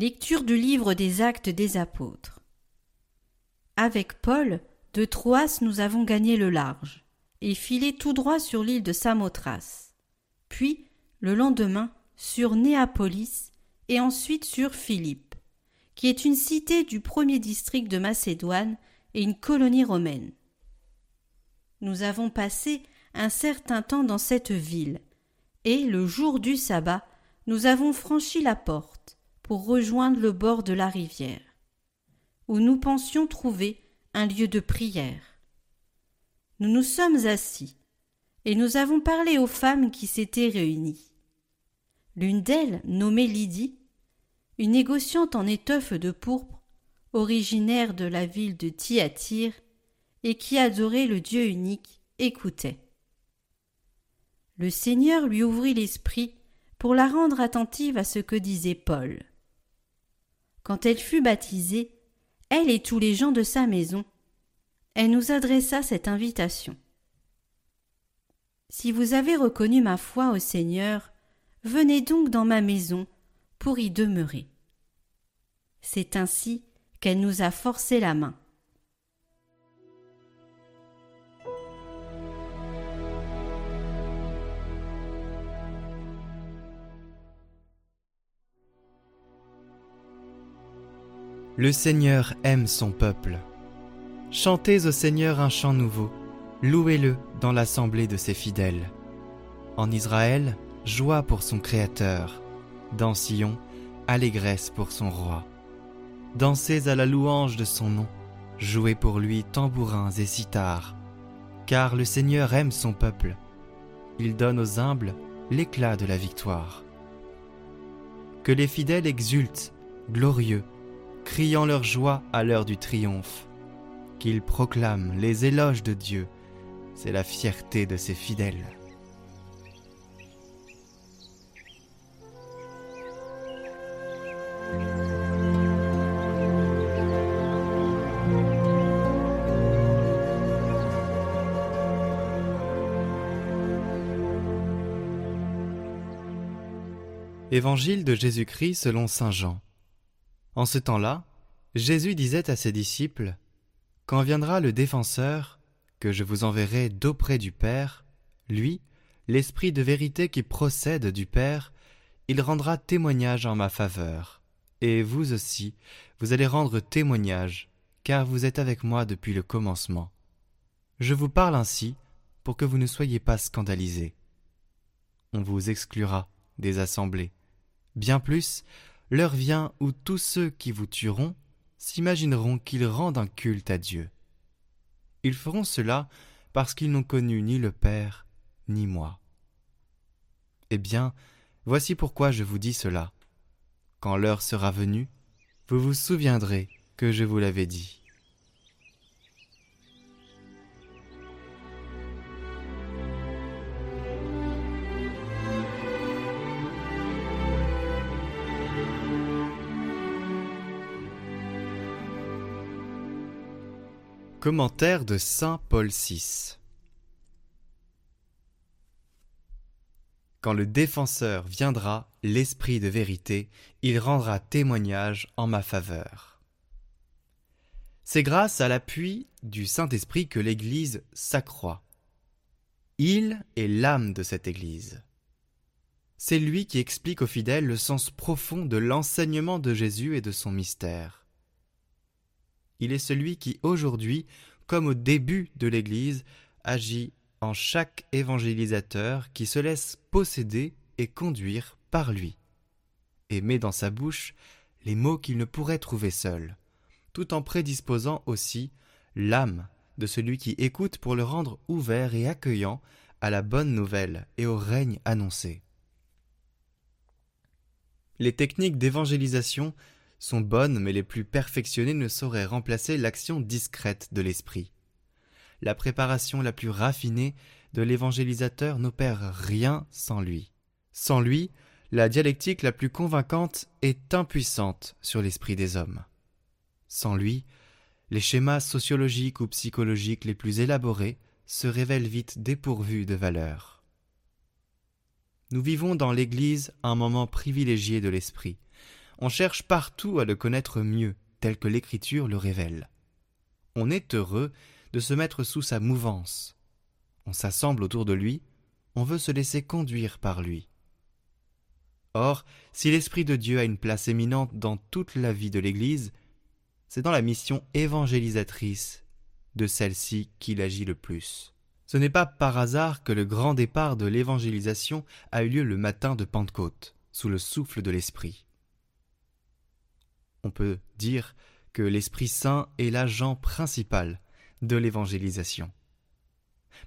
Lecture du livre des Actes des Apôtres. Avec Paul, de Troas nous avons gagné le large et filé tout droit sur l'île de Samothrace. Puis, le lendemain, sur Néapolis et ensuite sur Philippe, qui est une cité du premier district de Macédoine et une colonie romaine. Nous avons passé un certain temps dans cette ville, et le jour du sabbat, nous avons franchi la porte pour rejoindre le bord de la rivière, où nous pensions trouver un lieu de prière. Nous nous sommes assis, et nous avons parlé aux femmes qui s'étaient réunies. L'une d'elles, nommée Lydie, une négociante en étoffe de pourpre, originaire de la ville de Thyatire, et qui adorait le Dieu unique, écoutait. Le Seigneur lui ouvrit l'esprit pour la rendre attentive à ce que disait Paul. Quand elle fut baptisée, elle et tous les gens de sa maison, elle nous adressa cette invitation. Si vous avez reconnu ma foi au Seigneur, venez donc dans ma maison pour y demeurer. C'est ainsi qu'elle nous a forcé la main. Le Seigneur aime son peuple. Chantez au Seigneur un chant nouveau, louez-le dans l'assemblée de ses fidèles. En Israël, joie pour son Créateur, dans Sion, allégresse pour son roi. Dansez à la louange de son nom, jouez pour lui tambourins et cithars, car le Seigneur aime son peuple. Il donne aux humbles l'éclat de la victoire. Que les fidèles exultent, glorieux, criant leur joie à l'heure du triomphe. Qu'ils proclament les éloges de Dieu, c'est la fierté de ses fidèles. Évangile de Jésus-Christ selon Saint Jean. En ce temps-là, Jésus disait à ses disciples, Quand viendra le défenseur, que je vous enverrai d'auprès du Père, lui, l'Esprit de vérité qui procède du Père, il rendra témoignage en ma faveur. Et vous aussi, vous allez rendre témoignage, car vous êtes avec moi depuis le commencement. Je vous parle ainsi pour que vous ne soyez pas scandalisés. On vous exclura des assemblées. Bien plus, l'heure vient où tous ceux qui vous tueront s'imagineront qu'ils rendent un culte à Dieu. Ils feront cela parce qu'ils n'ont connu ni le Père ni moi. Eh bien, voici pourquoi je vous dis cela. Quand l'heure sera venue, vous vous souviendrez que je vous l'avais dit. Commentaire de Saint Paul VI Quand le défenseur viendra, l'Esprit de vérité, il rendra témoignage en ma faveur. C'est grâce à l'appui du Saint-Esprit que l'Église s'accroît. Il est l'âme de cette Église. C'est lui qui explique aux fidèles le sens profond de l'enseignement de Jésus et de son mystère il est celui qui aujourd'hui, comme au début de l'Église, agit en chaque évangélisateur qui se laisse posséder et conduire par lui, et met dans sa bouche les mots qu'il ne pourrait trouver seul, tout en prédisposant aussi l'âme de celui qui écoute pour le rendre ouvert et accueillant à la bonne nouvelle et au règne annoncé. Les techniques d'évangélisation sont bonnes, mais les plus perfectionnées ne sauraient remplacer l'action discrète de l'esprit. La préparation la plus raffinée de l'évangélisateur n'opère rien sans lui. Sans lui, la dialectique la plus convaincante est impuissante sur l'esprit des hommes. Sans lui, les schémas sociologiques ou psychologiques les plus élaborés se révèlent vite dépourvus de valeur. Nous vivons dans l'Église un moment privilégié de l'esprit, On cherche partout à le connaître mieux, tel que l'Écriture le révèle. On est heureux de se mettre sous sa mouvance. On s'assemble autour de lui, on veut se laisser conduire par lui. Or, si l'Esprit de Dieu a une place éminente dans toute la vie de l'Église, c'est dans la mission évangélisatrice de celle-ci qu'il agit le plus. Ce n'est pas par hasard que le grand départ de l'évangélisation a eu lieu le matin de Pentecôte, sous le souffle de l'Esprit. On peut dire que l'Esprit Saint est l'agent principal de l'évangélisation.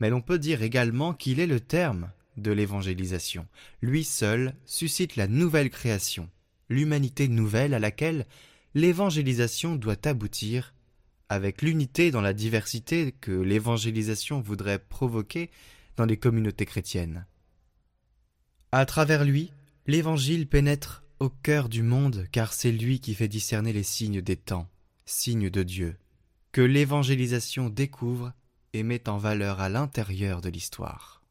Mais l'on peut dire également qu'il est le terme de l'évangélisation. Lui seul suscite la nouvelle création, l'humanité nouvelle à laquelle l'évangélisation doit aboutir avec l'unité dans la diversité que l'évangélisation voudrait provoquer dans les communautés chrétiennes. À travers lui, l'Évangile pénètre au cœur du monde car c'est lui qui fait discerner les signes des temps, signes de Dieu, que l'évangélisation découvre et met en valeur à l'intérieur de l'histoire.